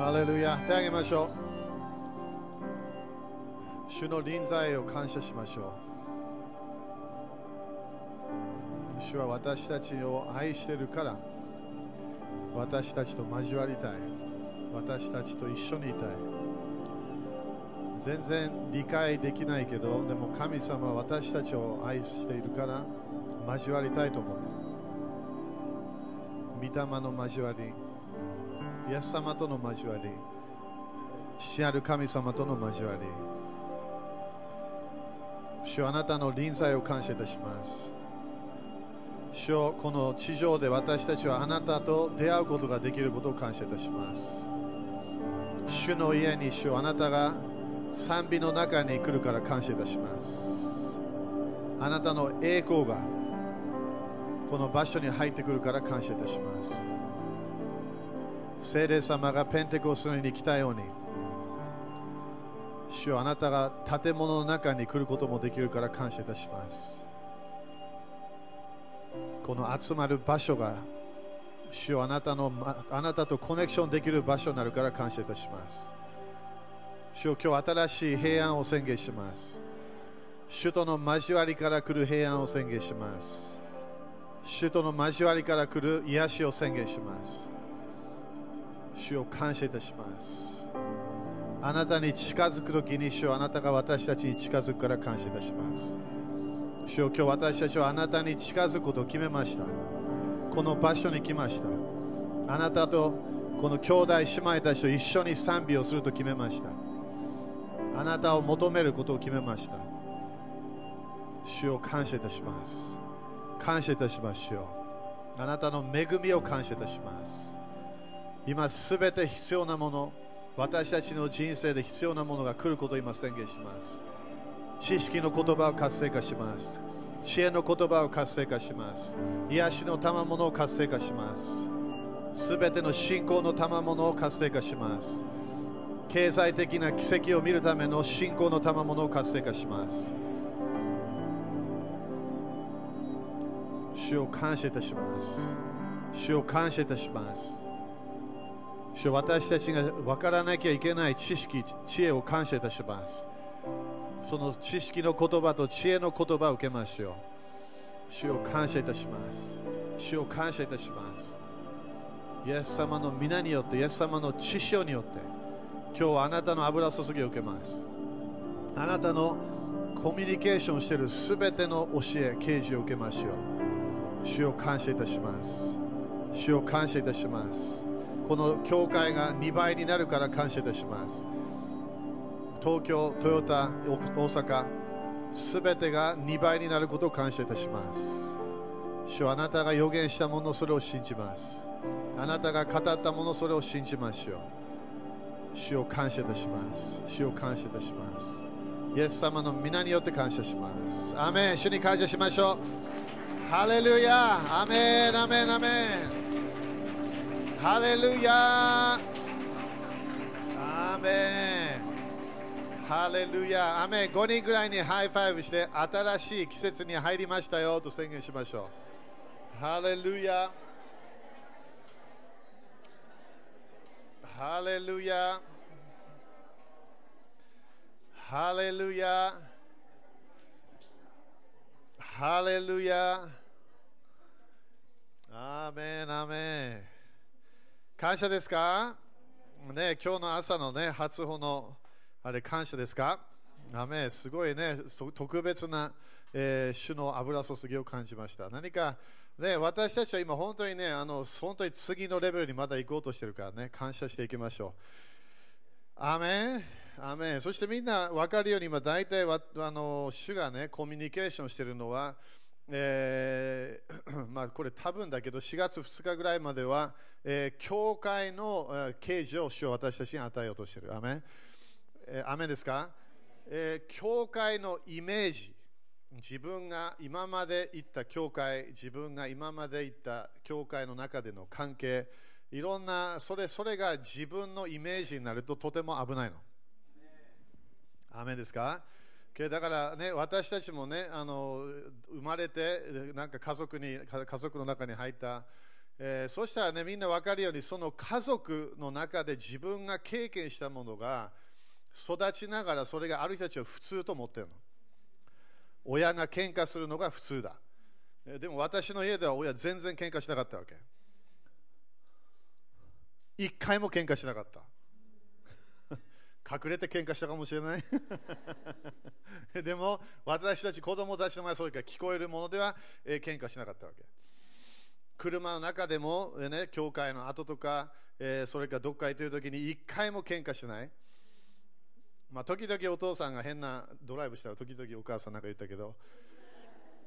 ハレルヤ手あげましょう。主の臨在を感謝しましょう。主は私たちを愛しているから私たちと交わりたい。私たちと一緒にいたい。全然理解できないけどでも神様は私たちを愛しているから交わりたいと思ってる。御霊の交わり。イエス様との交わり父なる神様との交わり主あなたの臨在を感謝いたします。主よこの地上で私たちはあなたと出会うことができることを感謝いたします。主の家に主あなたが賛美の中に来るから感謝いたします。あなたの栄光がこの場所に入ってくるから感謝いたします。聖霊様がペンテコスに来たように主あなたが建物の中に来ることもできるから感謝いたします。この集まる場所が主あなたのあなたとコネクションできる場所になるから感謝いたします。主よ今日新しい平安を宣言します。主との交わりから来る平安を宣言します。主との交わりから来る癒しを宣言します。主を感謝いたします。あなたに近づくときに主よあなたが私たちに近づくから感謝いたします。主よ今日私たちはあなたに近づくことを決めました。この場所に来ました。あなたとこの兄弟姉妹たちと一緒に賛美をすると決めました。あなたを求めることを決めました。主を感謝いたします。感謝いたしますよ。あなたの恵みを感謝いたします。今すべて必要なもの私たちの人生で必要なものが来ることを今宣言します。知識の言葉を活性化します。知恵の言葉を活性化します。癒しの賜物を活性化します。すべての信仰の賜物を活性化します。経済的な奇跡を見るための信仰の賜物を活性化します。主を感謝いたします。主を感謝いたします。主私たちが分からなきゃいけない知識、知恵を感謝いたします。その知識の言葉と知恵の言葉を受けましょう。主を感謝いたします。主を感謝いたします。イエス様の皆によって、イエス様の知性によって、今日はあなたの油注ぎを受けます。あなたのコミュニケーションしているすべての教え、啓示を受けましょう。主を感謝いたします。主を感謝いたします。この教会が2倍になるから感謝いたします。東京、トヨタ、大阪、すべてが2倍になることを感謝いたします。主あなたが予言したもの、それを信じます。あなたが語ったもの、それを信じましょう。主を感謝いたします。主を感謝いたします。イエス様の皆によって感謝します。アメン主に感謝しましょう。ハレルヤアメンアメンアメンハレルヤアーメンハレルヤアーメン5人ぐらいに high five して新しい季節に入りましたよと宣言しましょう。ハレルヤハレルヤハレルヤハレルヤアーメンアメン感謝ですか？ね、今日の朝のね、初歩のあれ感謝ですか？アメンすごいね、特別な、えー、主の油注ぎを感じました。何か、ね、私たちは今本当にね、あの本当に次のレベルにまだ行こうとしてるからね、感謝していきましょう。アメアメそしてみんな分かるように今大体あの主がね、コミュニケーションしてるのは、えー、まあこれ多分だけど4月2日ぐらいまでは、えー、教会の、えー、啓示を主を私たちに与えようとしている。アメ、えー、アですか、えー、教会のイメージ、自分が今まで行った教会、自分が今まで行った教会の中での関係、いろんな、それそれが自分のイメージになるととても危ないの。アメですか？だからね、私たちもね、あの生まれて、なんか家族に家族の中に入った、えーそしたらね、みんな分かるように、その家族の中で自分が経験したものが育ちながら、それがある人たちは普通と思ってるの。親が喧嘩するのが普通だ。えーでも私の家では親全然喧嘩しなかったわけ。一回も喧嘩しなかった。隠れて喧嘩したかもしれない。でも私たち子供たちの前それから聞こえるものでは、えー喧嘩しなかったわけ。車の中でも、えーね、教会の後とか、えーそれからどっか行ってる時に一回も喧嘩しない。まあ、時々お父さんが変なドライブしたら時々お母さんなんか言ったけど、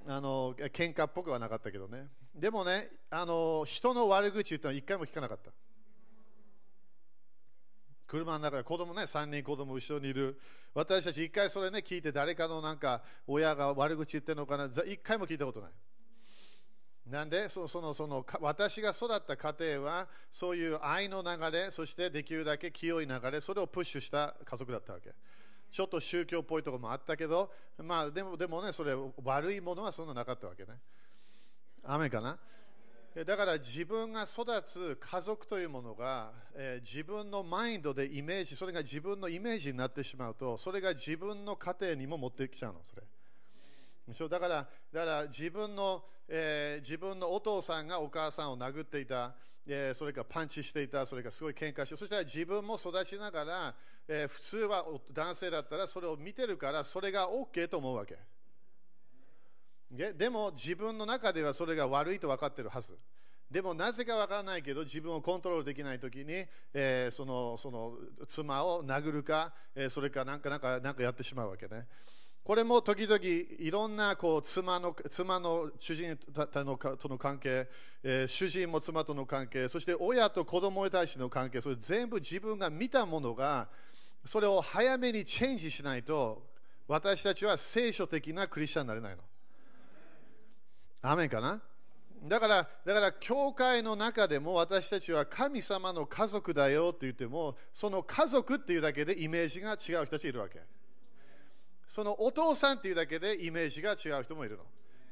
あの喧嘩っぽくはなかったけどね。でもね、あの人の悪口言ったの一回も聞かなかった。車の中で子供ね、3人子供後ろにいる。私たち一回それね、聞いて誰かのなんか親が悪口言ってるのかな、ざ一回も聞いたことない。なんでそそのその私が育った家庭はそういう愛の流れ、そしてできるだけ清い流れ、それをプッシュした家族だったわけ。ちょっと宗教っぽいところもあったけど、まあでもでもね、それ悪いものはそんななかったわけね。雨かな？だから自分が育つ家族というものが、えー自分のマインドでイメージ、それが自分のイメージになってしまうと、それが自分の家庭にも持ってきちゃうの、それ。でしょだからだから自分の、えー自分のお父さんがお母さんを殴っていた、えーそれかパンチしていた、それかすごい喧嘩して、そしたら自分も育ちながら、えー普通は男性だったらそれを見てるから、それが OK と思うわけ。でも自分の中ではそれが悪いと分かっているはず。でもなぜか分からないけど自分をコントロールできないときに、えーそのその妻を殴るか、えーそれかなんかなんかかやってしまうわけね。これも時々いろんなこう妻の妻の主人とのとの関係、えー主人も妻との関係、そして親と子供に対しての関係、それ全部自分が見たものがそれを早めにチェンジしないと私たちは聖書的なクリスチャンになれないの。アメンかな？だから、だから、教会の中でも私たちは神様の家族だよって言っても、その家族っていうだけでイメージが違う人たちいるわけ。そのお父さんっていうだけでイメージが違う人もいるの。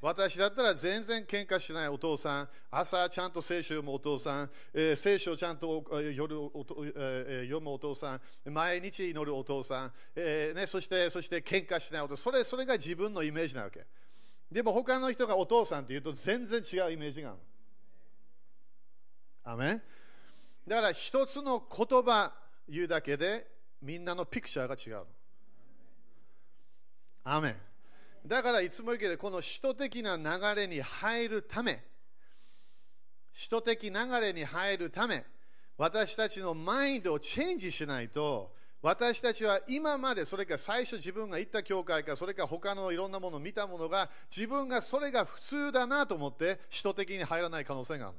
私だったら全然喧嘩しないお父さん、朝ちゃんと聖書読むお父さん、えー聖書ちゃんと夜おとえー読むお父さん、毎日祈るお父さん、えーね、そしてそして喧嘩しないお父さんそれ、それが自分のイメージなわけ。でも他の人がお父さんって言うと全然違うイメージがある。アメだから一つの言葉言うだけでみんなのピクチャーが違う。アメだからいつも言うけどこの使徒的な流れに入るため使徒的流れに入るため私たちのマインドをチェンジしないと私たちは今までそれか最初自分が行った教会かそれか他のいろんなものを見たものが自分がそれが普通だなと思って使徒的に入らない可能性がある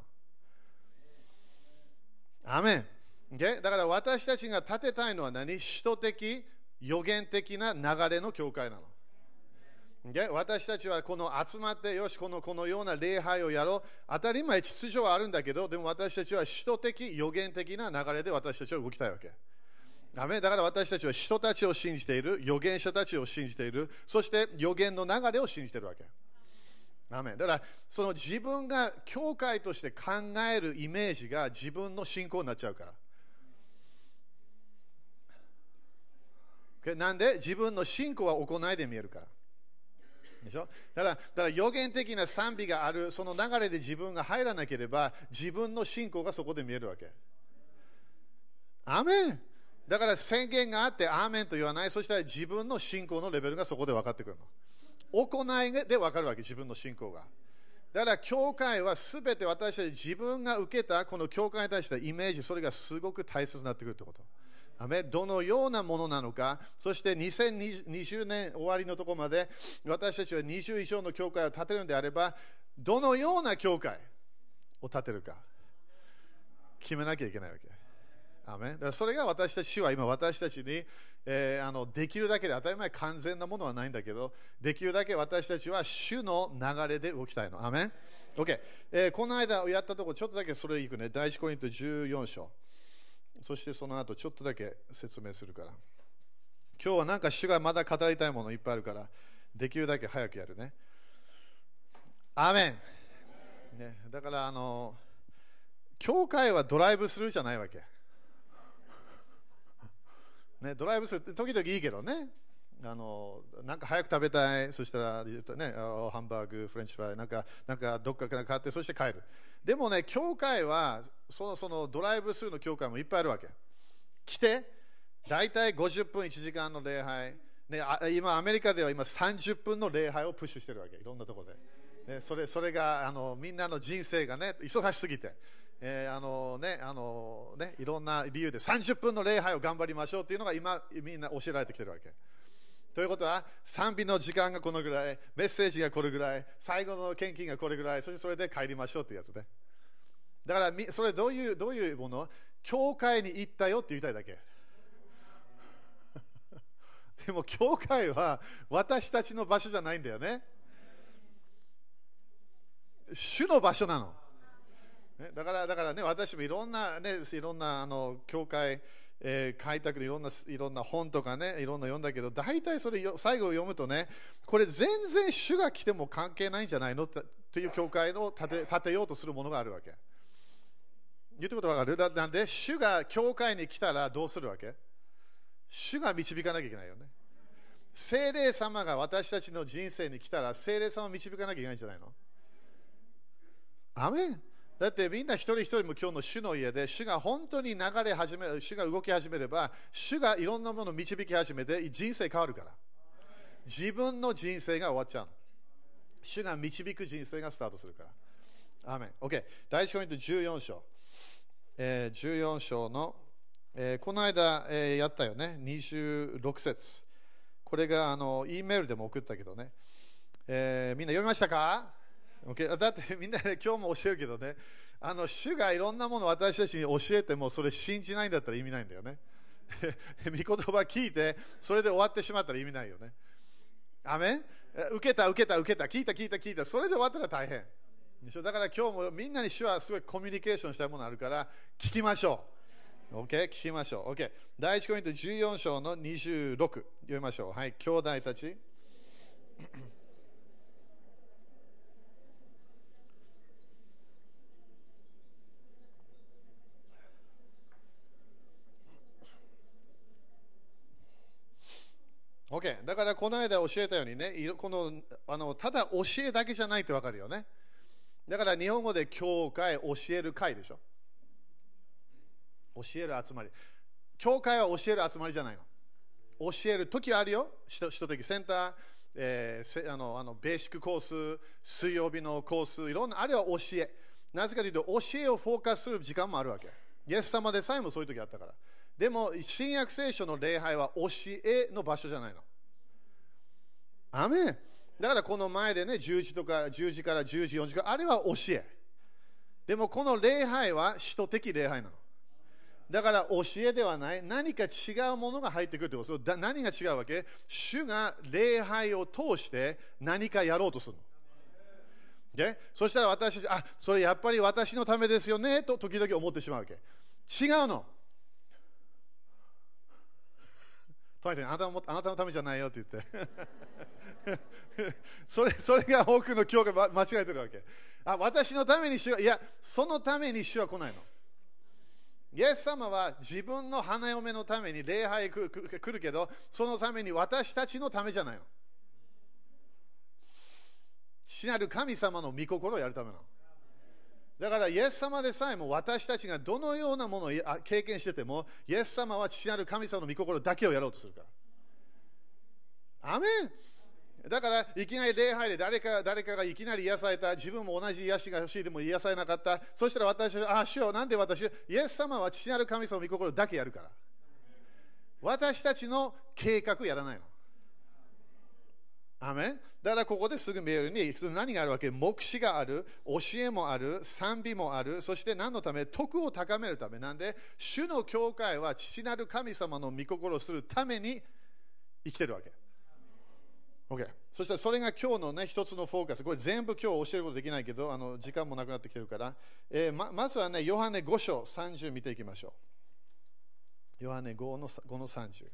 の。アメン。Okay？だから私たちが立てたいのは何？使徒的、予言的な流れの教会なの。私たちはこの集まって、よし、このこのような礼拝をやろう。当たり前、秩序はあるんだけど、でも私たちは使徒的、予言的な流れで私たちは動きたいわけ。アメだから私たちは人たちを信じている、預言者たちを信じている、そして預言の流れを信じているわけ。アメだからその自分が教会として考えるイメージが自分の信仰になっちゃうから。なんで自分の信仰は行いで見えるから。でしょ？だから、だから予言的な賛美がある、その流れで自分が入らなければ、自分の信仰がそこで見えるわけ。アメンだから宣言があって、アーメンと言わない、そしたら自分の信仰のレベルがそこで分かってくるの。行いで分かるわけ、自分の信仰が。だから、教会はすべて私たち自分が受けたこの教会に対してイメージ、それがすごく大切になってくるってこと。どのようなものなのか、そして2020年終わりのところまで私たちは20以上の教会を建てるのであれば、どのような教会を建てるか決めなきゃいけないわけ。アメだからそれが私たち主は今私たちに、えーあのできるだけで当たり前完全なものはないんだけどできるだけ私たちは主の流れで動きたいの。アメン ?OK、えーこの間やったところちょっとだけそれいくね。第一コリント14章。そしてその後ちょっとだけ説明するから。今日はなんか主がまだ語りたいものいっぱいあるからできるだけ早くやるね。アメン、ね、だからあの教会はドライブスルーじゃないわけ。ね、ドライブスルー、時々いいけどね。あのなんか早く食べたい、そしたら、ね、ハンバーグ、フレンチフライ、なんかなんかどっかから買って、そして帰る。でもね、教会はそのそのドライブスルーの教会もいっぱいあるわけ。来て、大体50分、1時間の礼拝。ね、今、アメリカでは今30分の礼拝をプッシュしてるわけ、いろんなところで。ね、それそれがあのみんなの人生がね、忙しすぎて。えー、あのね、あのね、いろんな理由で30分の礼拝を頑張りましょうというのが今、みんな教えられてきてるわけ。ということは、賛美の時間がこのぐらい、メッセージがこれぐらい、最後の献金がこれぐらい、そしてそれで帰りましょうというやつで。だから、それどういうどういうもの？教会に行ったよって言いたいだけ。でも、教会は私たちの場所じゃないんだよね。主の場所なの。だから、だからね、私もいろんな、ね、いろんなあの教会、えー、開拓でいろんないろんな本とかね、いろんな読んだけど、大体それよ最後読むとね、これ全然主が来ても関係ないんじゃないの？という教会を立て立てようとするものがあるわけ。言ってことわかる？なんで、主が教会に来たらどうするわけ？主が導かなきゃいけないよね。精霊様が私たちの人生に来たら、精霊様を導かなきゃいけないんじゃないの？アメン。だってみんな一人一人も今日の主の家で主が本当に流れ始め主が動き始めれば主がいろんなものを導き始めて人生変わるから。自分の人生が終わっちゃう主が導く人生がスタートするから。アメン。OK 第1コイント14章、えー、14章の、えー、この間、えー、やったよね。26節。これがあの E メールでも送ったけどね、えー、みんな読みましたか？Okay? だってみんな、ね、今日も教えるけどね、あの主がいろんなものを私たちに教えても、それ信じないんだったら意味ないんだよね。御言葉聞いて、それで終わってしまったら意味ないよね。アメン受けた、受けた、受けた、聞いた、聞いた、聞いた、それで終わったら大変。でしょ？だから今日もみんなに主はすごいコミュニケーションしたいものあるから、聞きましょう。OK? 聞きましょう。OK? 第1コイント14章の26読みましょう。はい、兄弟たち。OK。だからこの間教えたようにね、このあのただ教えだけじゃないってわかるよね。だから日本語で教会、教える会でしょ。教える集まり。教会は教える集まりじゃないの。教える時あるよ。首都的センター、えー、あのあのベーシックコース、水曜日のコース、いろんな、あれは教え。なぜかというと、教えをフォーカスする時間もあるわけ。イエス様でさえもそういう時あったから。でも、新約聖書の礼拝は教えの場所じゃないの。アメンだからこの前でね、10時とか10時から10時40時あれは教え。でもこの礼拝は使徒的礼拝なの。だから教えではない、何か違うものが入ってくるということだ何が違うわけ？主が礼拝を通して何かやろうとするの。でそしたら私たち、あそれやっぱり私のためですよねと時々思ってしまうわけ。違うの。トニーさんあなたもあなたのためじゃないよって言って。それそれが多くの教会間違えてるわけ。あ私のために主はいやそのために主は来ないの。イエス様は自分の花嫁のために礼拝来るけどそのために私たちのためじゃないの。父なる神様の御心をやるための。だから、イエス様でさえも私たちがどのようなものを経験してても、イエス様は父なる神様の御心だけをやろうとするから。アメンだから、いきなり礼拝で誰か誰かがいきなり癒された、自分も同じ癒しが欲しいでも癒されなかった、そしたら私は、あ、主よ、なんで私、イエス様は父なる神様の御心だけやるから。私たちの計画やらないの。アメだからここですぐ見えるに何があるわけ？目視がある、教えもある、賛美もある、そして何のため？徳を高めるためなんで、主の教会は父なる神様の御心をするために生きてるわけ。OK。そしたらそれが今日のね、一つのフォーカス。これ全部今日教えることできないけど、あの時間もなくなってきてるから、えー、ままずはね、ヨハネ5章30見ていきましょう。ヨハネ5の ,5 の30。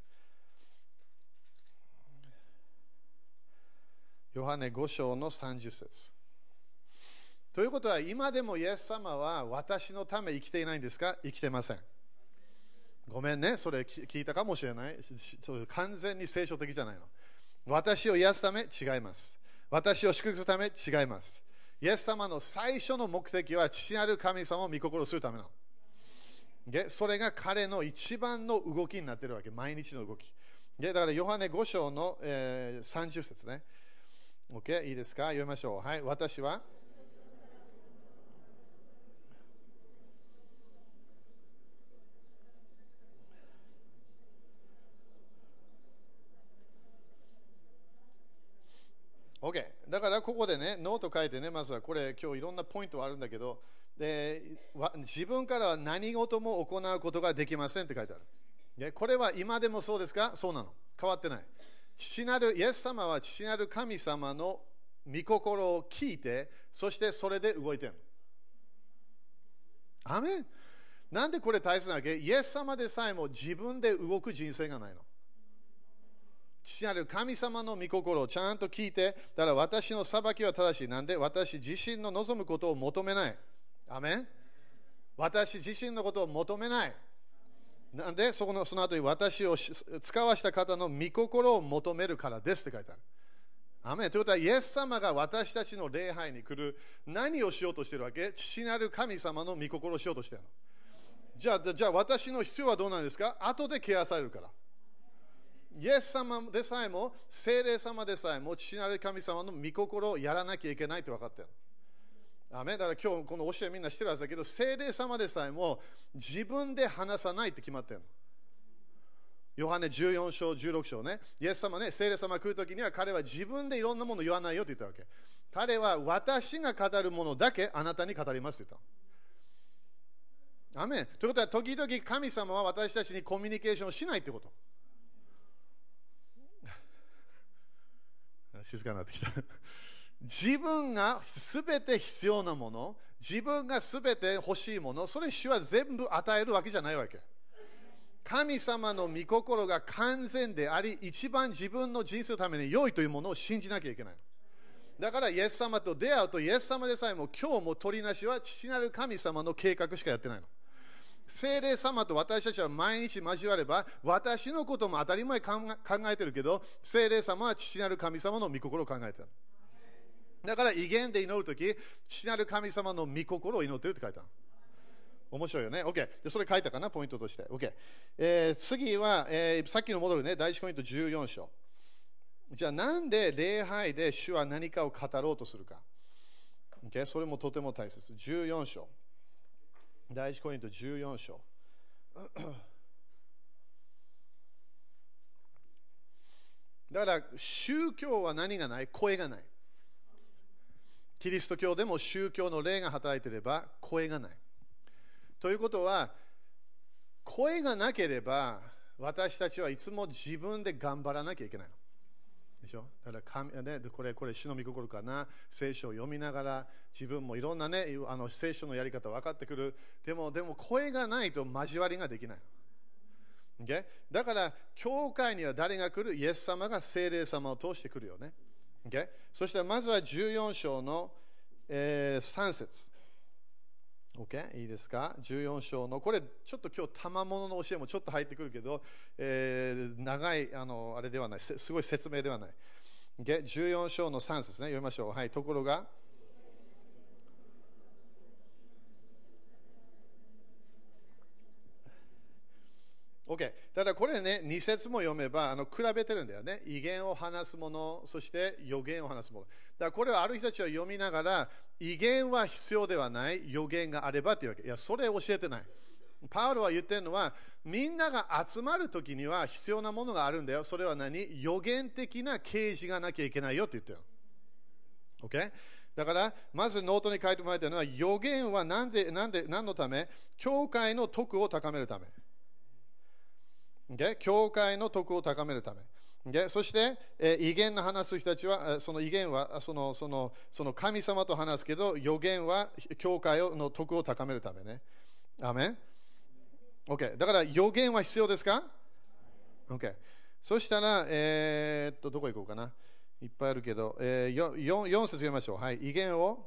ヨハネ5章の30節ということは、今でもイエス様は私のため生きていないんですか？生きてません。ごめんね、それ聞いたかもしれない。それ完全に聖書的じゃないの。私を癒すため違います。私を祝福するため違います。イエス様の最初の目的は父なる神様を御心するための。それが彼の一番の動きになっているわけ、毎日の動き。だから、ヨハネ5章の、え、30節ね。OK、いいですか？読みましょう。はい、私は？OK。だからここでね、ノート書いてね、まずはこれ、今日いろんなポイントあるんだけど、で自分からは何事も行うことができませんって書いてある。これは今でもそうですか？そうなの。変わってない。父なる、イエス様は父なる神様の御心を聞いて、そしてそれで動いてるアメンなんでこれ大切なわけ？イエス様でさえも自分で動く人生がないの。父なる神様の御心をちゃんと聞いて、だから私の裁きは正しい。なんで？私自身の望むことを求めない。アメン私自身のことを求めない。なんでそこのその後に私を使わした方の御心を求めるからですって書いてある。アメということは、イエス様が私たちの礼拝に来る何をしようとしてるわけ？父なる神様の御心をしようとしてるの。じゃあ、じゃあ私の必要はどうなんですか？後でケアされるから。イエス様でさえも、精霊様でさえも、父なる神様の御心をやらなきゃいけないと分かってる。アメだから今日この教えみんなしてるはずだけど、精霊様でさえも自分で話さないって決まってるの。ヨハネ14章、16章ね。イエス様ね、聖霊様が来るときには彼は自分でいろんなものを言わないよって言ったわけ。彼は私が語るものだけあなたに語りますって言った。アメということは、時々神様は私たちにコミュニケーションしないってこと。静かになってきた。自分がすべて必要なもの、自分がすべて欲しいもの、それ主は全部与えるわけじゃないわけ。神様の御心が完全であり、一番自分の人生のために良いというものを信じなきゃいけない。だから、イエス様と出会うと、イエス様でさえも今日も取りなしは父なる神様の計画しかやってないの。精霊様と私たちは毎日交われば、私のことも当たり前考えてるけど、精霊様は父なる神様の御心を考えてる。だから威厳で祈るとき、父なる神様の御心を祈ってるって書いてある。面白いよね。OK。でそれ書いたかな、ポイントとして。OK。えー、次は、えー、さっきの戻るね、第1ポイント14章。じゃあ、なんで礼拝で主は何かを語ろうとするか。OK。それもとても大切。14章。第1コリント14章。だから宗教は何がない？声がない。キリスト教でも宗教の霊が働いていれば声がない。ということは、声がなければ私たちはいつも自分で頑張らなきゃいけない。でしょ？だから神、ね、これ、これ、主の御心かな、聖書を読みながら、自分もいろんなね、あの聖書のやり方分かってくる。でも、でも声がないと交わりができない。Okay? だから、教会には誰が来る？イエス様が聖霊様を通してくるよね。Okay? そして、まずは14章の、えー、3節。OK? いいですか ?14 章の、これちょっと今日、賜物の教えもちょっと入ってくるけど、えー、長いあのあれではない、すごい説明ではない。Okay? 14章の3節ね、読みましょう。はい、ところが、OK。ただこれね、2節も読めば、あの比べてるんだよね。威厳を話すもの、そして予言を話すもの。だからこれはある人たちは読みながら、威厳は必要ではない、予言があればっていうわけ。いや、それ教えてない。パウロは言ってるのは、みんなが集まるときには必要なものがあるんだよ。それは何？予言的な啓示がなきゃいけないよって言ってる。OK? だから、まずノートに書いてもらいたいのは、予言は何で、何で、何のため？教会の徳を高めるため。Okay? 教会の徳を高めるため。Okay? そして、え、威厳の話す人たちは、その威厳はそのそのその神様と話すけど、予言は教会の徳を高めるためね。アメン ?OK。だから予言は必要ですか ?OK。そしたら、えー、っと、どこ行こうかな。いっぱいあるけど、えー、4, 4節読みましょう。はい。威厳を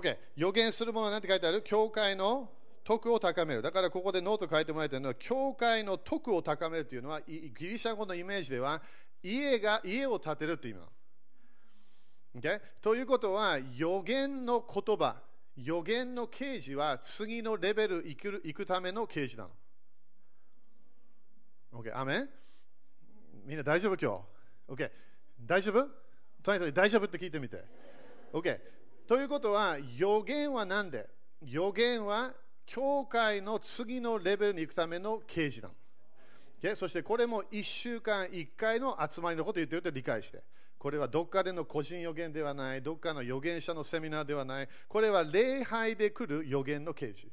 OK。予言するものは何て書いてある？教会の徳を高める。だからここでノート書いてもらいたいのは、教会の徳を高めるというのは、ギリシャ語のイメージでは、家が家を建てるという意味なの。Okay? ということは、予言の言葉、予言の啓示は次のレベル行く行くための啓示なの。OK、アメンみんな大丈夫今日 ?OK、大丈夫？とにかく大丈夫って聞いてみて。OK、ということは、予言は何で？予言は教会の次のレベルに行くための啓示なの。Okay? そしてこれも1週間1回の集まりのことを言っていると理解して。これはどっかでの個人予言ではない、どっかの預言者のセミナーではない、これは礼拝で来る予言の啓示。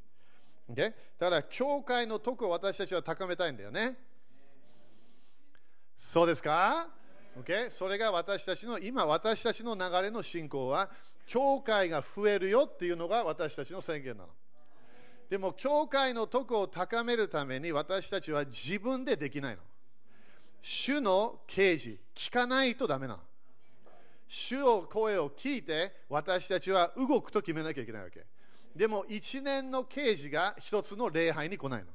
Okay? だ、教会の徳を私たちは高めたいんだよね。そうですか、okay? それが私たちの、今私たちの流れの信仰は、教会が増えるよっていうのが私たちの宣言なの。でも、教会の徳を高めるために私たちは自分でできないの。主の啓示、聞かないとダメなの。主の声を聞いて私たちは動くと決めなきゃいけないわけ。でも一年の刑事が一つの礼拝に来ないの。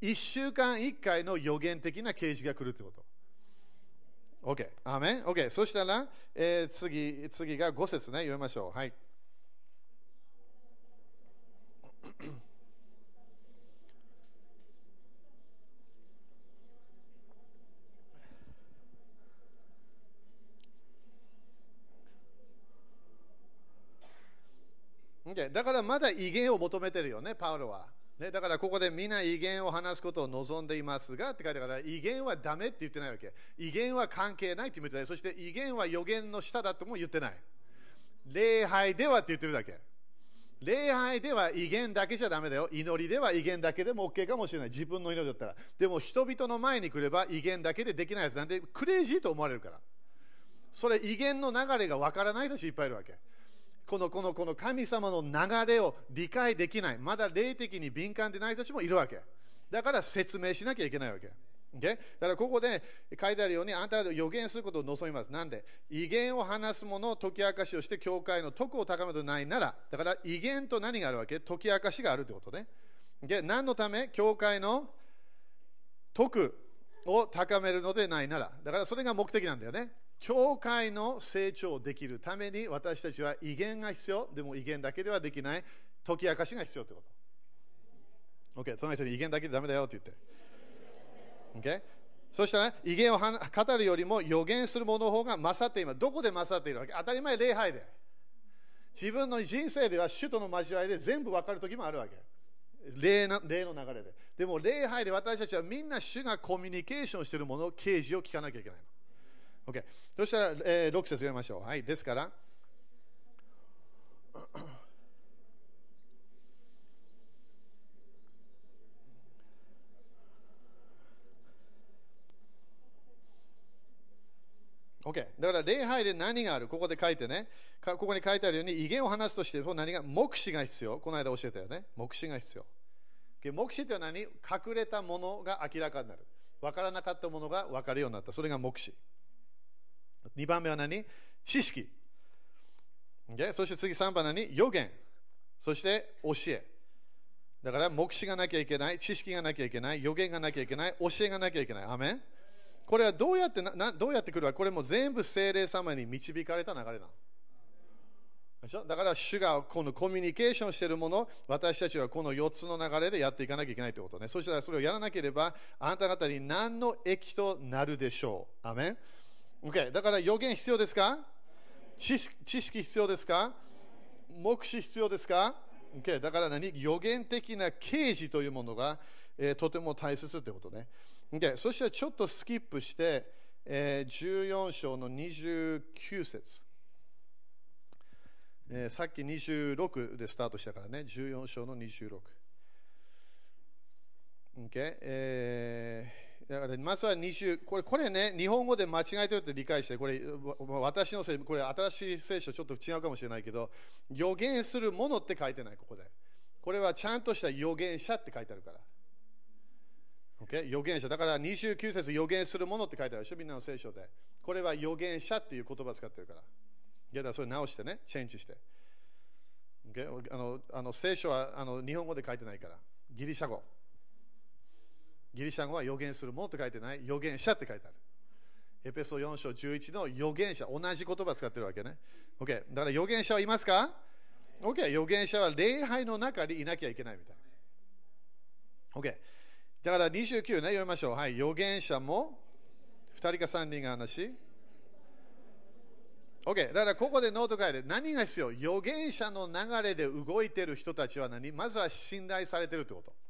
一週間一回の予言的な刑事が来るってこと。OK。アメン ?OK。そしたら、えー、次次が5節ね、読みましょう。はい。だからまだ威厳を求めてるよね、パウロは。ね、だからここでみんな威厳を話すことを望んでいますがって書いてあるから威厳はダメって言ってないわけ。威厳は関係ないって言ってない。そして威厳は予言の下だとも言ってない。礼拝ではって言ってるだけ。礼拝では威厳だけじゃダメだよ。祈りでは威厳だけでも OK かもしれない。自分の祈りだったら。でも人々の前に来れば威厳だけでできないやつなんでクレイジーと思われるから。それ威厳の流れがわからない人たちいっぱいいるわけ。このこのこの神様の流れを理解できない、まだ霊的に敏感でない人たちもいるわけ。だから説明しなきゃいけないわけ。Okay? だからここで書いてあるように、あんたは予言することを望みます。なんで威厳を話す者、解き明かしをして、教会の徳を高めるとないなら、だから威厳と何があるわけ？解き明かしがあるってことね。Okay? 何のため？教会の徳を高めるのでないなら。だからそれが目的なんだよね。教会の成長できるために私たちは威厳が必要。でも威厳だけではできない。解き明かしが必要ということ。OK、隣人に威厳だけでダメだよって言って。OK? そしたら、ね、威厳を語るよりも予言するものの方が勝っています。どこで勝っているわけ？当たり前、礼拝で。自分の人生では首都の交わりで全部分かる時もあるわけ。霊の霊の流れで。でも礼拝で私たちはみんな主がコミュニケーションしているものを、啓示を聞かなきゃいけないの。OK。そしたら、えー、6節読みましょう。はい。ですから、OK。だから礼拝で何がある？ここで書いてね。ここに書いてあるように、威厳を話すとして何が目視が必要？この間教えたよね。目視が必要。目視って何？隠れたものが明らかになる。分からなかったものが分かるようになった。それが目視。2番目は何？知識。Okay? そして次3番は何？予言。そして教え。だから、目視がなきゃいけない、知識がなきゃいけない、予言がなきゃいけない、教えがなきゃいけない。アメンこれはどうやってなどうやってくるか、これも全部精霊様に導かれた流れなの。だから主がこのコミュニケーションしているもの、私たちはこの4つの流れでやっていかなきゃいけないということね。そしたらそれをやらなければ、あなた方に何の益となるでしょう。アメン Okay、だから予言必要ですか？知識必要ですか？目視必要ですか、okay、だから何？予言的な啓示というものが、えー、とても大切ということね。Okay、そしてちょっとスキップして、えー、14章の29節、えー、さっき26でスタートしたからね、14章の26。Okay えーだからまずは20これこれね、日本語で間違えてるって理解して、これ私のせい、これ新しい聖書ちょっと違うかもしれないけど、予言するものって書いてない、ここで。これはちゃんとした予言者って書いてあるから。Okay? 予言者。だから29節予言するものって書いてあるでしょ、みんなの聖書で。これは予言者っていう言葉を使ってるから。いやだそれ直してね、チェンジして。Okay? あのあの聖書はあの日本語で書いてないから。ギリシャ語。ギリシャ語は予言するものって書いてない。預言者って書いてある。エペソ4章11の預言者。同じ言葉使ってるわけね。OK。だから預言者はいますか ?OK。預言者は礼拝の中にいなきゃいけないみたい。OK。だから29ね、読みましょう。はい。預言者も2人か3人が話。OK。だからここでノート書いて、何が必要？預言者の流れで動いてる人たちは何？まずは信頼されてるってこと。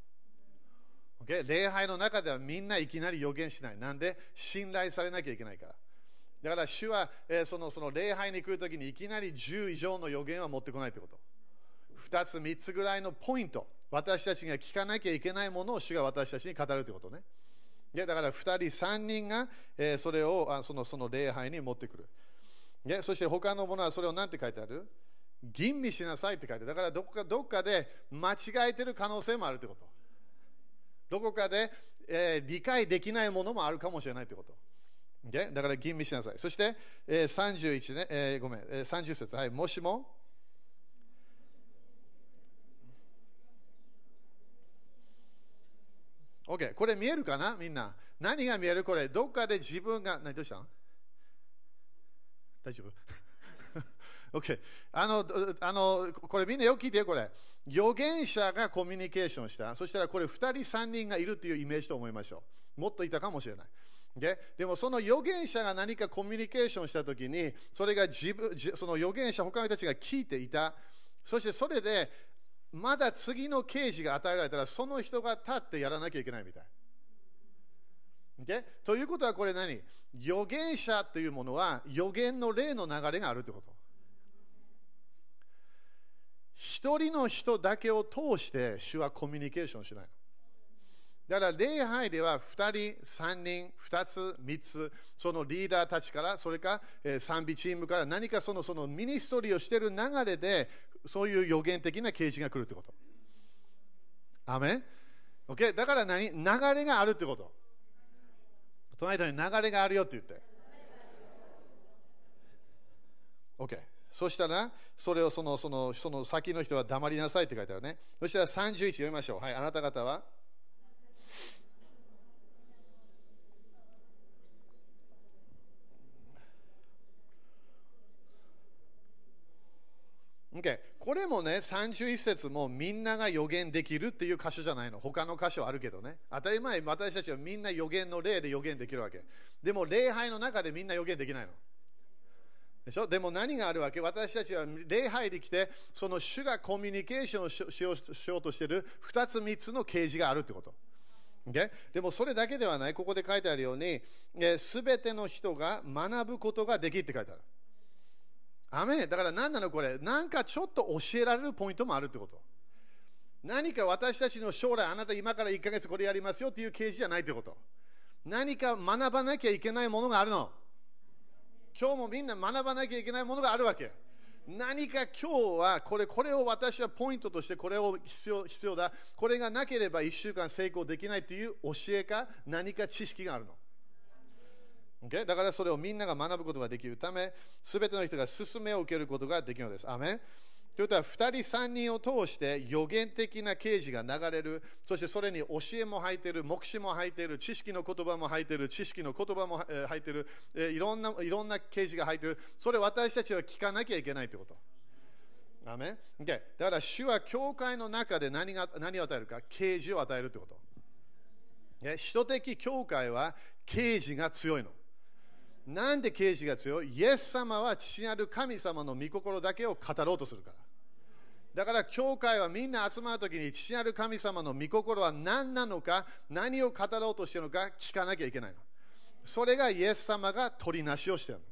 Okay? 礼拝の中ではみんないきなり予言しない。なんで？信頼されなきゃいけないから。だから主は、えー、そのその礼拝に来るときにいきなり10以上の予言は持ってこないってこと。2つ、3つぐらいのポイント。私たちが聞かなきゃいけないものを主が私たちに語るってことね。だから2人、3人が、えー、それをあそのその礼拝に持ってくる。でそして他のものはそれを何て書いてある？吟味しなさいって書いてある。だからどこかどっかで間違えてる可能性もあるってこと。どこかで、えー、理解できないものもあるかもしれないということ。Okay? だから吟味しなさい。そして、えー、31ね、えー、ごめん、えー、30節、はい、もしも、OK、これ見えるかな？みんな。何が見える？これ、どっかで自分が、何？どうした？大丈夫？OK。あの、あの、これみんなよく聞いてよ、これ。預言者がコミュニケーションした。そしたらこれ2人、3人がいるというイメージと思いましょう。もっといたかもしれない。ででもその預言者が何かコミュニケーションしたときに、それが自分、その預言者、他の人たちが聞いていた。そしてそれで、まだ次の刑事が与えられたら、その人が立ってやらなきゃいけないみたい。Okay? ということはこれ何？預言者というものは預言の例の流れがあるということ。一人の人だけを通して主はコミュニケーションしないだから礼拝では2人、3人、2つ、3つ、そのリーダーたちから、それか、賛美チームから何かそのそのミニストリーをしている流れで、そういう予言的な啓示が来るということ。アメン ?OK? だから何？流れがあるってこと。隣人に流れがあるよって言って。OK？そしたら、それをそのそのその先の人は黙りなさいって書いてあるね。そしたら31読みましょう。はい、あなた方は？Okay、これもね、31節もみんなが予言できるっていう箇所じゃないの。他の箇所あるけどね。当たり前、私たちはみんな予言の例で予言できるわけ。でも、礼拝の中でみんな予言できないの。でしょ？でも何があるわけ？私たちは礼拝に来て、その主がコミュニケーションをしようとしている2つ3つの啓示があるということ。Okay? でもそれだけではない、ここで書いてあるように、す、べ、ての人が学ぶことができって書いてある。アメだから何なのこれ、なんかちょっと教えられるポイントもあるってこと。何か私たちの将来、あなた今から1ヶ月これやりますよっていう啓示じゃないってこと。何か学ばなきゃいけないものがあるの。今日もみんな学ばなきゃいけないものがあるわけ。何か今日はこれこれを私はポイントとしてこれを必要必要だ。これがなければ1週間成功できないという教えか？何か知識があるの？Okay? だからそれをみんなが学ぶことができるため、すべての人が勧めを受けることができるのです。アメということは、2人、3人を通して予言的な啓示が流れる、そしてそれに教えも入っている、目視も入っている、知識の言葉も入っている、知識の言葉も入っている、いろんないろんな啓示が入っている、それ私たちは聞かなきゃいけないということ。アメン okay、だから、主は教会の中で何が何を与えるか、啓示を与えるということ。使徒的教会は啓示が強いの。なんで啓示が強い？イエス様は父なる神様の御心だけを語ろうとするから。だから教会はみんな集まるときに父なる神様の御心は何なのか、何を語ろうとしているのか聞かなきゃいけないの。それがイエス様が取りなしをしているの。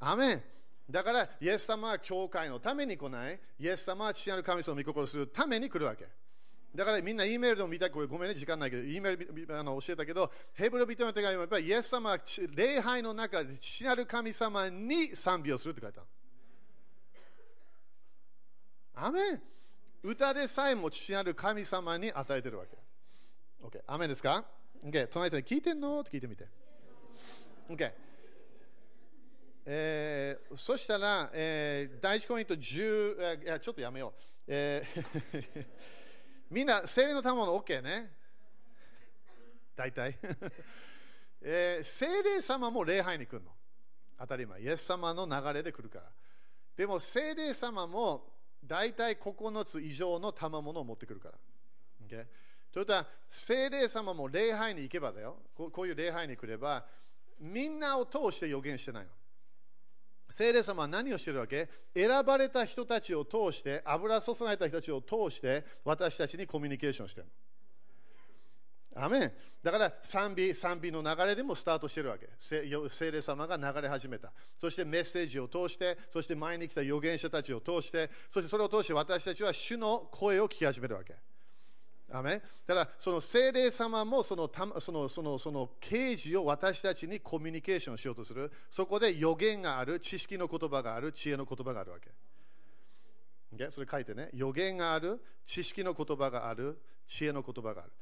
アメン。だからイエス様は教会のために来ない。イエス様は父なる神様の御心をするために来るわけ。だからみんな E メールでも見たこれごめんね、時間ないけど、E メールあの教えたけど、ヘブル人の手紙はやっぱりイエス様は礼拝の中で父なる神様に賛美をするって書いてある。アメン歌でさえも父なる神様に与えてるわけ。OK。アメンですか ?OK。隣人に聞いてんの？って聞いてみて。OK。えーそしたら、えー第1コイント10、えーいやちょっとやめよう。えーみんな、精霊の賜物 OK ね。大体。えー精霊様も礼拝に来るの。当たり前。イエス様の流れで来るから。でも、精霊様も大体9つ以上の賜物を持ってくるから。Okay? ということは、聖霊様も礼拝に行けばだよ。こうこういう礼拝に来れば、みんなを通して予言してないの。聖霊様は何をしてるわけ？選ばれた人たちを通して、油注がれた人たちを通して、私たちにコミュニケーションしてるの。アメンだから賛美、賛美の流れでもスタートしてるわけ。聖霊様が流れ始めた。そしてメッセージを通して、そして前に来た預言者たちを通して、そしてそれを通して私たちは主の声を聞き始めるわけ。アメンだからその聖霊様もそのたそのそのその啓示を私たちにコミュニケーションしようとする。そこで予言がある、知識の言葉がある、知恵の言葉があるわけ。それ書いてね。予言がある、知識の言葉がある、知恵の言葉がある。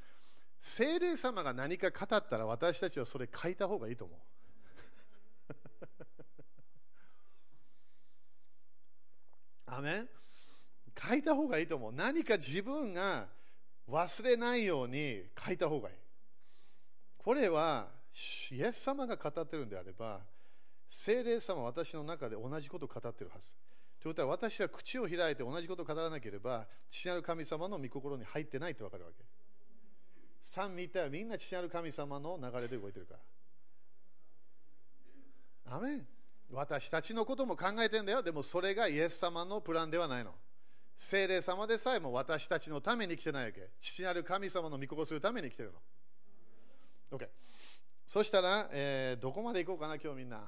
聖霊様が何か語ったら私たちはそれ書いた方がいいと思う。アメン？書いた方がいいと思う。何か自分が忘れないように書いた方がいい。これは、イエス様が語ってるんであれば、聖霊様は私の中で同じことを語ってるはず。ということは、私は口を開いて同じことを語らなければ、父なる神様の御心に入ってないってわかるわけ。三見たはみんな父なる神様の流れで動いてるから。アメン私たちのことも考えてんだよ。でもそれがイエス様のプランではないの。聖霊様でさえも私たちのために来てないわけ。父なる神様の御心するために来てるの。OK。そしたら、えーどこまで行こうかな、今日みんな。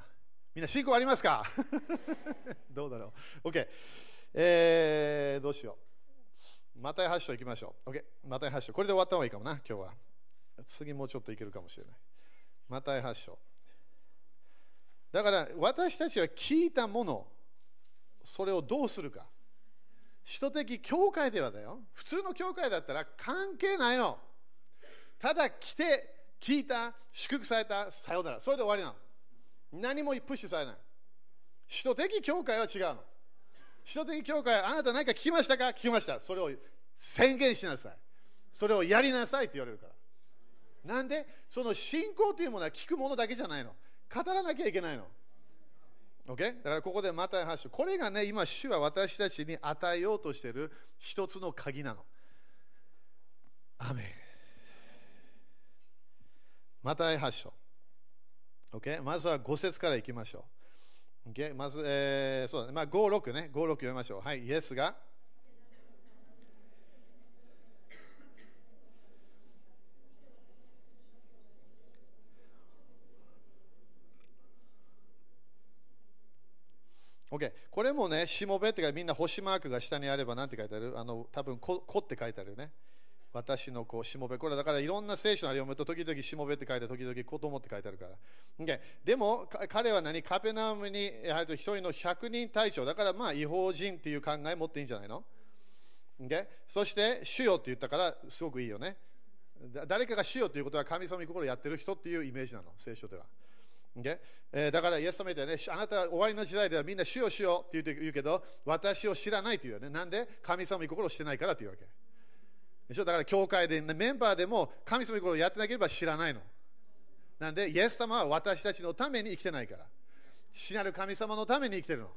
みんな信仰ありますか？どうだろう？OK。えーどうしよう。マタイ8章行きましょう。OK。マタイ8章。これで終わった方がいいかもな、今日は。次もうちょっといけるかもしれない。マタイ8章。だから私たちは聞いたもの、それをどうするか。使徒的教会ではだよ。普通の教会だったら関係ないの。ただ来て、聞いた、祝福された、さようなら。それで終わりなの。何もプッシュされない。使徒的教会は違うの。使徒的教会あなた何か聞きましたか聞きました。それを宣言しなさい。それをやりなさいって言われるから。なんでその信仰というものは聞くものだけじゃないの。語らなきゃいけないの。OK? だからここでまた発祥。これがね、今、主は私たちに与えようとしている一つの鍵なの。アメン。また発祥。OK? まずは5節からいきましょう。OK? まず、えー、そうだね。まあ、5、6ね。5、6読みましょう。はい。イエスが。OK。これもね、しもべってかみんな星マークが下にあれば何て書いてある？あの、多分こ、こって書いてあるよね。私の子、しもべ。これだからいろんな聖書を読むと、時々しもべって書いて、時々子供って書いてあるから。Okay、でも、彼は何？カペナムに入ると一人の100人隊長。だからまあ、違法人っていう考え持っていいんじゃないの、okay、そして、主よって言ったから、すごくいいよね。誰かが主よということは神様に心をやってる人っていうイメージなの、聖書では。Okay? えーだから、イエス様みたいね、あなたは終わりの時代ではみんな主よ主よって言う言うけど、私を知らないというよね。なんで？神様に心をしてないからというわけ。でしょ？だから、教会で、メンバーでも神様に心をやってなければ知らないの。なんで、イエス様は私たちのために生きてないから。死なる神様のために生きてるの。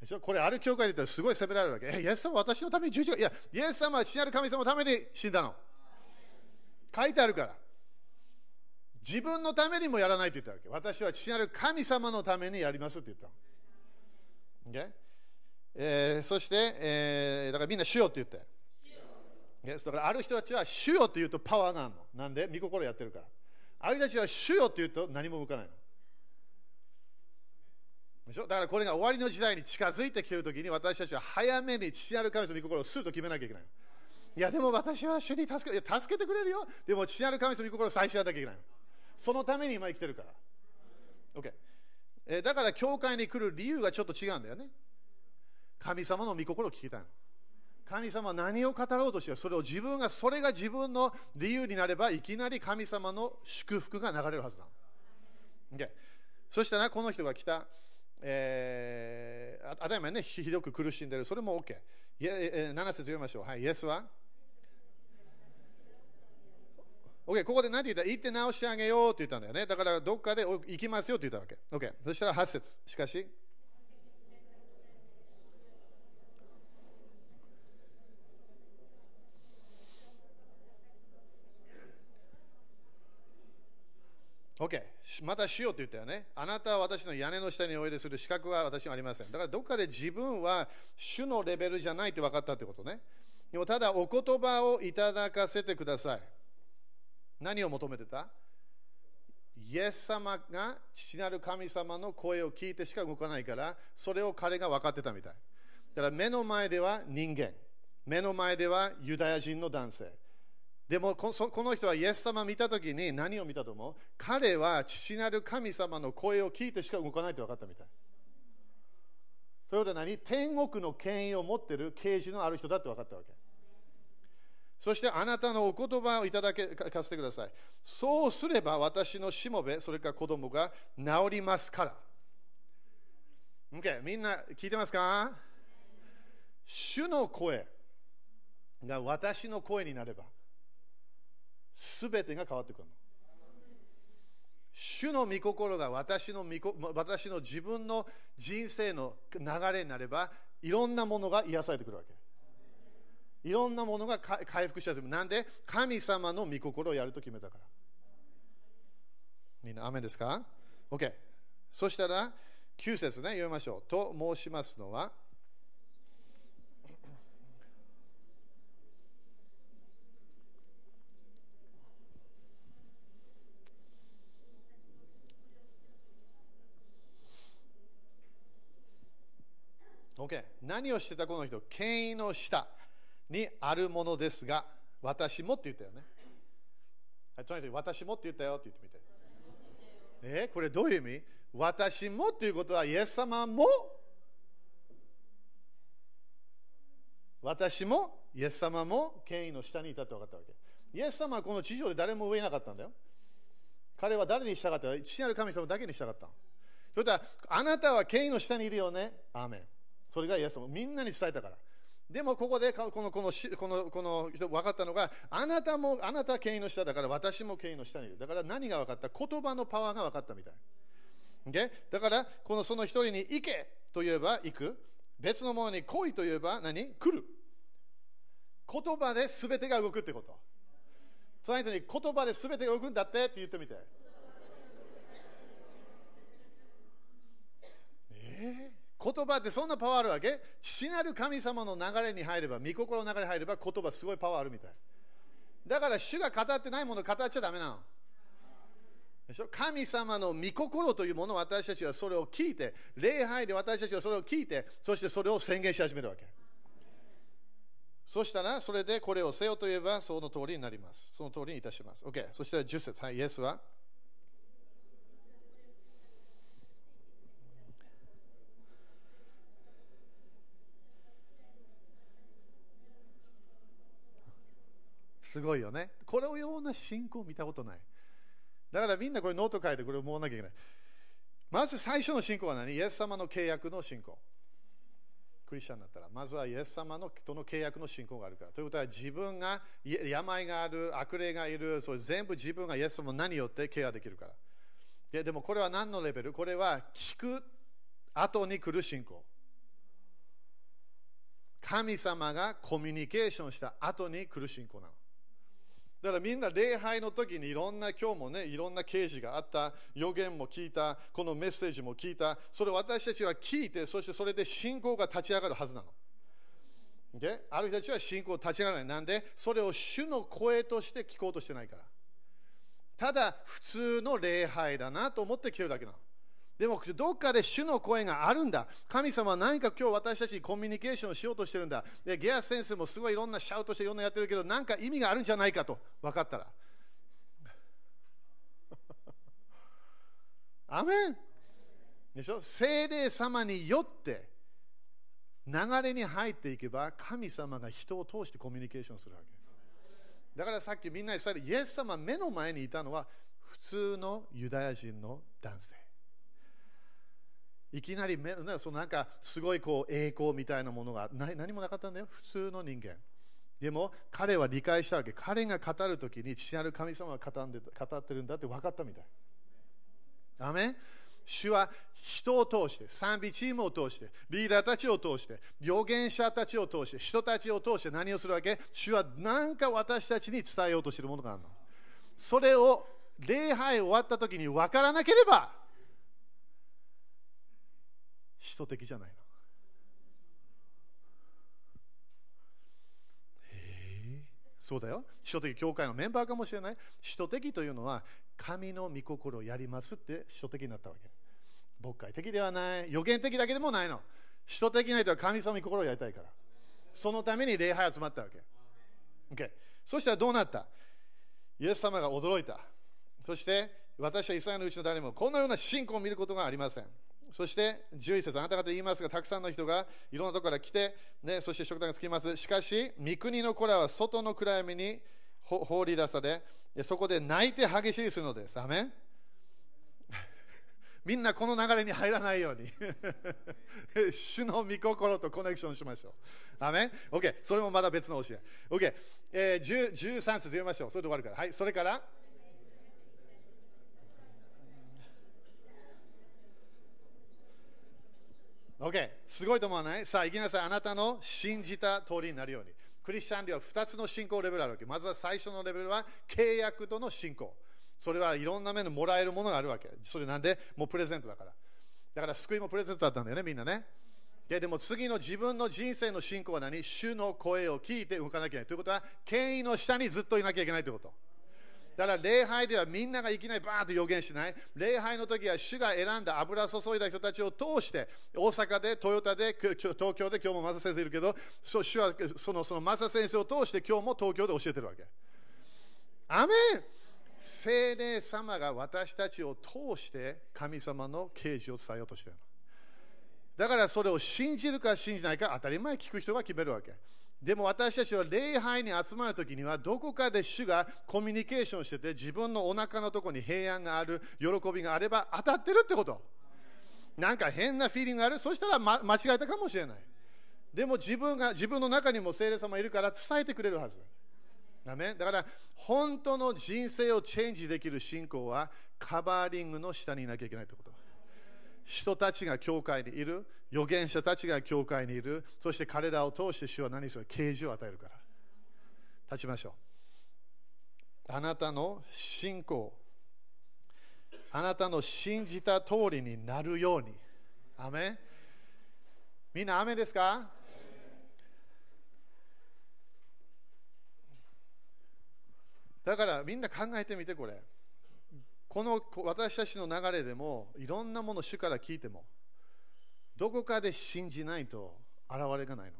でしょ？これ、ある教会で言ったらすごい責められるわけ。え、イエス様は私のために十字架。いや、イエス様は死なる神様のために死んだの。書いてあるから。自分のためにもやらないと言ったわけ。私は父なる神様のためにやりますって言ったの。Okay? えーそして、えーだからみんな主よって言って。Yes だからある人たちは主よって言うとパワーがあるの。なんで？御心やってるから。ある人たちは主よって言うと何も動かないの。でしょ？だからこれが終わりの時代に近づいてきているときに私たちは早めに父なる神様の御心をすると決めなきゃいけない。いや、でも私は主に助けいや助けてくれるよ。でも父なる神様の御心を最初やらなきゃいけない。そのために今生きてるから。OK。えーだから教会に来る理由がちょっと違うんだよね。神様の御心を聞きたいの。神様は何を語ろうとしてそれを自分が、それが自分の理由になれば、いきなり神様の祝福が流れるはずだ。Okay そしたらこの人が来た、えー、あ当たり前ね、ひどく苦しんでる、それも OK。7節読みましょう。はい、イエスは？OK、ここで何て言った？行って直してあげようって言ったんだよね。だからどっかで行きますよって言ったわけ。OK、そしたら8節しかし、OK、またしようと言ったよね。あなたは私の屋根の下においでする資格は私にありません。だからどっかで自分は主のレベルじゃないって分かったってことね。でもただお言葉をいただかせてください。何を求めてた？イエス様が父なる神様の声を聞いてしか動かないから、それを彼が分かってたみたい。だから目の前では人間、目の前ではユダヤ人の男性。でもこの人はイエス様を見たときに何を見たと思う？彼は父なる神様の声を聞いてしか動かないと分かったみたい。それで何？天国の権威を持っている刑事のある人だって分かったわけ。そしてあなたのお言葉をいただけかせてください。そうすれば私のしもべ、それから子供が治りますから。OK、みんな聞いてますか？主の声が私の声になれば。すべてが変わってくるの。主の御心が私の私の自分の人生の流れになれば、いろんなものが癒されてくるわけ。いろんなものが回復しやすい。なんで？神様の御心をやると決めたから。みんな、雨ですか ?OK。そしたら、9節ね、読みましょう。と申しますのは、OK。何をしてたこの人？権威の下にあるものですが、私もって言ったよね。とにかく私もって言ったよって言ってみて。えこれどういう意味？私もっていうことは、イエス様も？私も？イエス様も？権威の下にいたって分かったわけ。イエス様はこの地上で誰も上いなかったんだよ。彼は誰にした？かった父なる神様だけにしたかった。それとは、あなたは権威の下にいるよね？アーメン。それがイエス様。みんなに伝えたから。でもここでこのこのこのこの人分かったのがあなたもあなた権威の下だから私も権威の下にいる。だから何が分かった？言葉のパワーが分かったみたい、okay? だからこのその一人に行けと言えば行く。別のものに来いと言えば何？来る。言葉で全てが動くってこと。隣人に言葉で全てが動くんだってって言ってみて。えー？言葉ってそんなパワーあるわけ？父なる神様の流れに入れば、御心の流れに入れば言葉すごいパワーあるみたい。だから主が語ってないものを語っちゃだめなの。でしょ？神様の御心というものを私たちはそれを聞いて、礼拝で私たちはそれを聞いて、そしてそれを宣言し始めるわけ。そしたら、それでこれをせよと言えば、その通りになります。その通りにいたします。OK。そしたら10節。はい、イエスはすごいよね。このような信仰を見たことない。だからみんなこれノート書いてこれを思わなきゃいけない。まず最初の信仰は何？イエス様の契約の信仰。クリスチャンだったら、まずはイエス様のとの契約の信仰があるから。ということは自分が病がある、悪霊がいる、それ全部自分がイエス様の名によってケアできるから。ででもこれは何のレベル？これは聞く後に来る信仰。神様がコミュニケーションした後に来る信仰なの。だからみんな礼拝の時にいろんな今日もねいろんな啓示があった予言も聞いたこのメッセージも聞いたそれ私たちは聞いてそしてそれで信仰が立ち上がるはずなの。である人たちは信仰立ち上がらない。なんで？それを主の声として聞こうとしてないから。ただ普通の礼拝だなと思って来てるだけなの。でもどっかで主の声があるんだ。神様は何か今日私たちにコミュニケーションしようとしてるんだ。でゲア先生もすごいいろんなシャウトしていろんなやってるけど、何か意味があるんじゃないかと分かったら。アメンでしょ？精霊様によって流れに入っていけば神様が人を通してコミュニケーションするわけ。だからさっきみんなに言ったイエス様目の前にいたのは普通のユダヤ人の男性。いきなりめなそのなんかすごいこう栄光みたいなものがない何もなかったんだよ、普通の人間。でも彼は理解したわけ。彼が語るときに父なる神様が語んで語ってるんだって分かったみたい。アメン主は人を通して、賛美チームを通して、リーダーたちを通して、預言者たちを通して、人たちを通して何をするわけ？主は何か私たちに伝えようとしているものがあるの。それを礼拝終わった時に分からなければ、使徒的じゃないの。そうだよ。使徒的教会のメンバーかもしれない。使徒的というのは、神の御心をやりますって使徒的になったわけ。牧会的ではない。予言的だけでもないの。使徒的な人は神様の心をやりたいから。そのために礼拝集まったわけ。Okay、そしたらどうなった？イエス様が驚いた。そして、私はイスラエルのうちの誰もこのような信仰を見ることがありません。そして11節あなた方言いますがたくさんの人がいろんなところから来て、ね、そして食卓がつきますしかし三国の子らは外の暗闇に放り出されそこで泣いて激しいするのですアメ みんなこの流れに入らないように 主の御心とコネクションしましょう。アメン ?OK。それもまだ別の教え。OK。えー、13節読みましょう。それで終わるから。はい。それから、OK、すごいと思わない？さあ、行きなさい。あなたの信じた通りになるように。クリスチャンでは2つの信仰レベルあるわけ。まずは最初のレベルは契約との信仰。それはいろんな面でもらえるものがあるわけ。それなんで？もうプレゼントだから。だから救いもプレゼントだったんだよね、みんなね。ででも次の自分の人生の信仰は何？主の声を聞いて動かなきゃいけない。ということは、権威の下にずっといなきゃいけないということ。だから礼拝ではみんながいきなりバーッと予言しない。礼拝の時は主が選んだ油注いだ人たちを通して、大阪で、トヨタで、東京で、今日もマサ先生いるけど、そ主はそのそのマサ先生を通して今日も東京で教えてるわけ。アメン聖霊様が私たちを通して神様の啓示を伝えようとしているだからそれを信じるか信じないか当たり前聞く人が決めるわけ。でも私たちは礼拝に集まるときにはどこかで主がコミュニケーションしてて自分のお腹のところに平安がある喜びがあれば当たってるってこと。なんか変なフィーリングがある。そしたら、ま、間違えたかもしれない。でも自分が自分の中にも聖霊様いるから伝えてくれるはず。だめだから本当の人生をチェンジできる信仰はカバーリングの下にいなきゃいけないってこと。人たちが教会にいる、預言者たちが教会にいる、そして彼らを通して主は何する？啓示を与えるから。立ちましょう。あなたの信仰、あなたの信じた通りになるように。アメみんな雨ですか？だからみんな考えてみてこれ。この私たちの流れでもいろんなものを主から聞いてもどこかで信じないと現れがない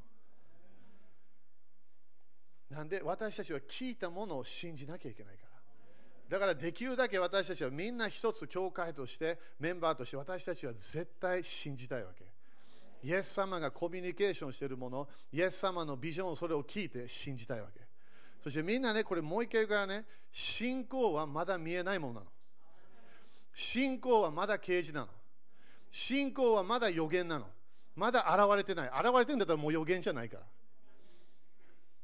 の。なんで私たちは聞いたものを信じなきゃいけないから。だからできるだけ私たちはみんな一つ教会としてメンバーとして私たちは絶対信じたいわけ。イエス様がコミュニケーションしているもの、イエス様のビジョン、それを聞いて信じたいわけ。そしてみんなね、これもう一回言うからね、信仰はまだ見えないものなの。信仰はまだ啓示なの。信仰はまだ予言なの。まだ現れてない。現れてるんだったらもう予言じゃないから。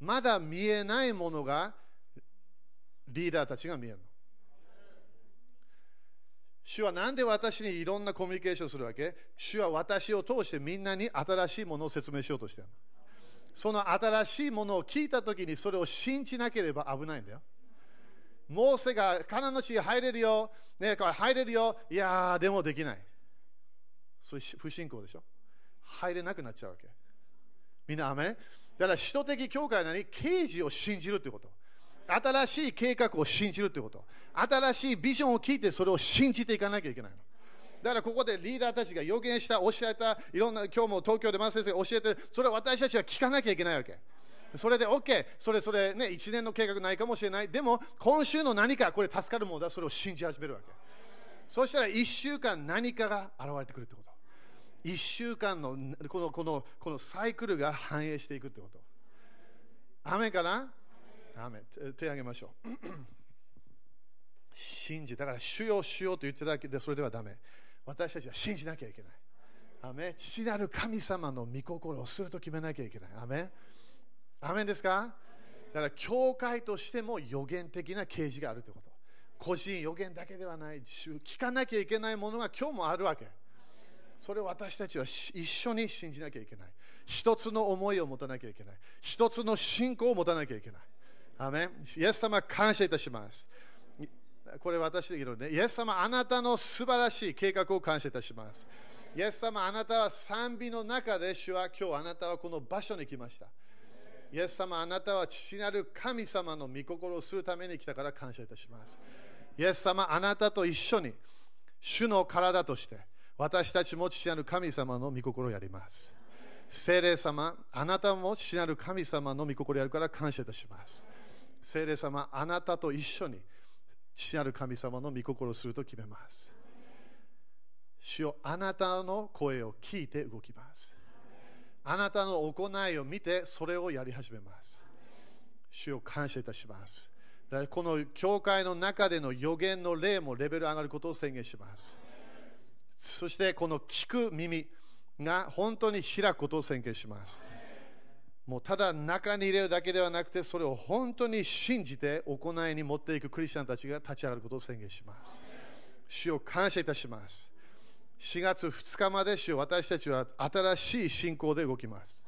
まだ見えないものがリーダーたちが見えるの。主は何で私にいろんなコミュニケーションするわけ？主は私を通してみんなに新しいものを説明しようとしてるの。その新しいものを聞いたときにそれを信じなければ危ないんだよ。モーセがカナンの地に入れるよ、ね、入れるよ、いやー、でもできない。そういう不信仰でしょ？入れなくなっちゃうわけ。みんな、アメだから、使徒的教会なのに、刑事を信じるということ。新しい計画を信じるということ。新しいビジョンを聞いて、それを信じていかなきゃいけないの。だからここでリーダーたちが予言した、教えた、いろんな、今日も東京でマ先生が教えてる、それは私たちは聞かなきゃいけないわけ。それで OK、それそれね、1年の計画ないかもしれない。でも、今週の何かこれ助かるものだ、それを信じ始めるわけ。そしたら1週間何かが現れてくるってこと。1週間のこのこのこのサイクルが反映していくってこと。雨かな？雨手挙げましょう。信じ、だから主よ主よと言ってただけでそれではだめ。私たちは信じなきゃいけない。アメン父なる神様の御心をすると決めなきゃいけない。アメンアメンですか？だから、教会としても予言的な啓示があるということ。個人予言だけではない、聞かなきゃいけないものが今日もあるわけ。それを私たちは一緒に信じなきゃいけない。一つの思いを持たなきゃいけない。一つの信仰を持たなきゃいけない。アメンイエス様、感謝いたします。これ私だけどね、イエス様、あなたの素晴らしい計画を感謝いたします。イエス様、あなたは賛美の中で主は今日あなたはこの場所に来ました。イエス様、あなたは父なる神様の御心をするために来たから感謝いたします。イエス様、あなたと一緒に主の体として私たちも父なる神様の御心をやります。聖霊様、あなたも父なる神様の御心をやるから感謝いたします。聖霊様、あなたと一緒に父なる神様の御心をすると決めます。主よあなたの声を聞いて動きます。あなたの行いを見てそれをやり始めます。主を感謝いたします。この教会の中での予言の例もレベル上がることを宣言します。そしてこの聞く耳が本当に開くことを宣言します。もうただ中に入れるだけではなくて、それを本当に信じて行いに持っていくクリスチャンたちが立ち上がることを宣言します。主を感謝いたします。4月2日まで主私たちは新しい信仰で動きます。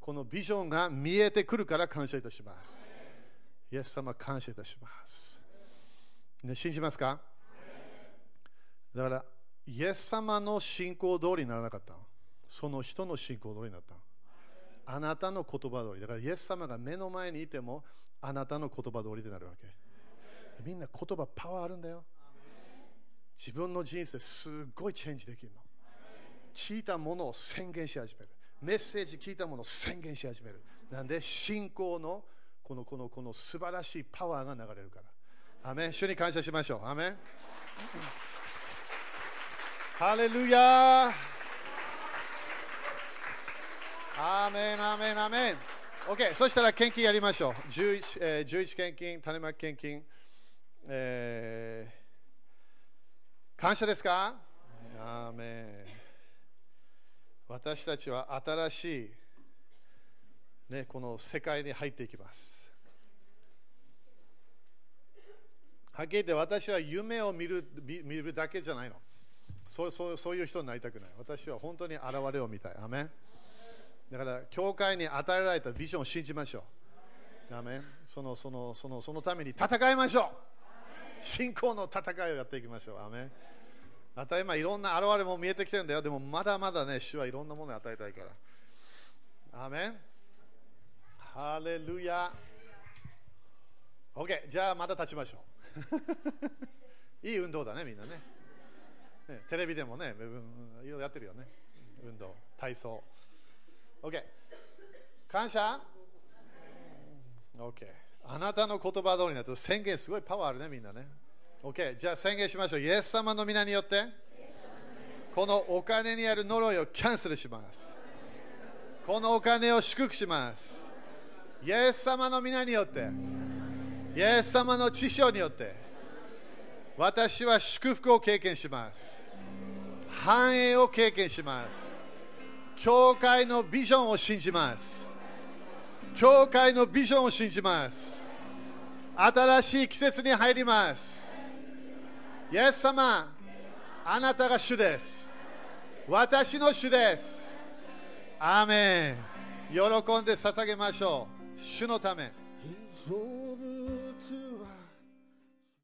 このビジョンが見えてくるから感謝いたします。イエス様感謝いたします。ね、信じますか？だからイエス様の信仰通りにならなかったその人の信仰通りになったあなたの言葉通りだからイエス様が目の前にいてもあなたの言葉通りでなるわけみんな言葉パワーあるんだよ自分の人生すごいチェンジできるの。聞いたものを宣言し始める。メッセージ聞いたものを宣言し始める。なんで信仰のこのこのこの素晴らしいパワーが流れるから。アメン。主に感謝しましょう。アメン。ハレルヤ。アーメン、アーメン、アーメン。OK、そしたら献金やりましょう。11, えー、11献金、種まき献金。えー、感謝ですか？アー。私たちは新しい、ね、この世界に入っていきます。はっきり言って私は夢を見る見るだけじゃないの。そうそうそういう人になりたくない。私は本当に現れを見たい。アメだから、教会に与えられたビジョンを信じましょう。アメそのそのそのそのために戦いましょう。信仰の戦いをやっていきましょう。アメまた今いろんな現れも見えてきてるんだよ。でもまだまだね、主はいろんなものを与えたいから。アメンハレルヤ OK、じゃあまた立ちましょう。いい運動だね、みんなね。ね、テレビでもね、いろいろやってるよね。運動、体操。OK。感謝 ?OK。あなたの言葉通りになると宣言すごいパワーあるね、みんなね。OK。じゃあ宣言しましょう。イエス様の皆によって、このお金にある呪いをキャンセルします。このお金を祝福します。イエス様の皆によって、イエス様の知性によって、私は祝福を経験します。繁栄を経験します。教会のビジョンを信じます。教会のビジョンを信じます。新しい季節に入ります。イエス様、あなたが主です。私の主です。アーメン。喜んで捧げましょう。主のため。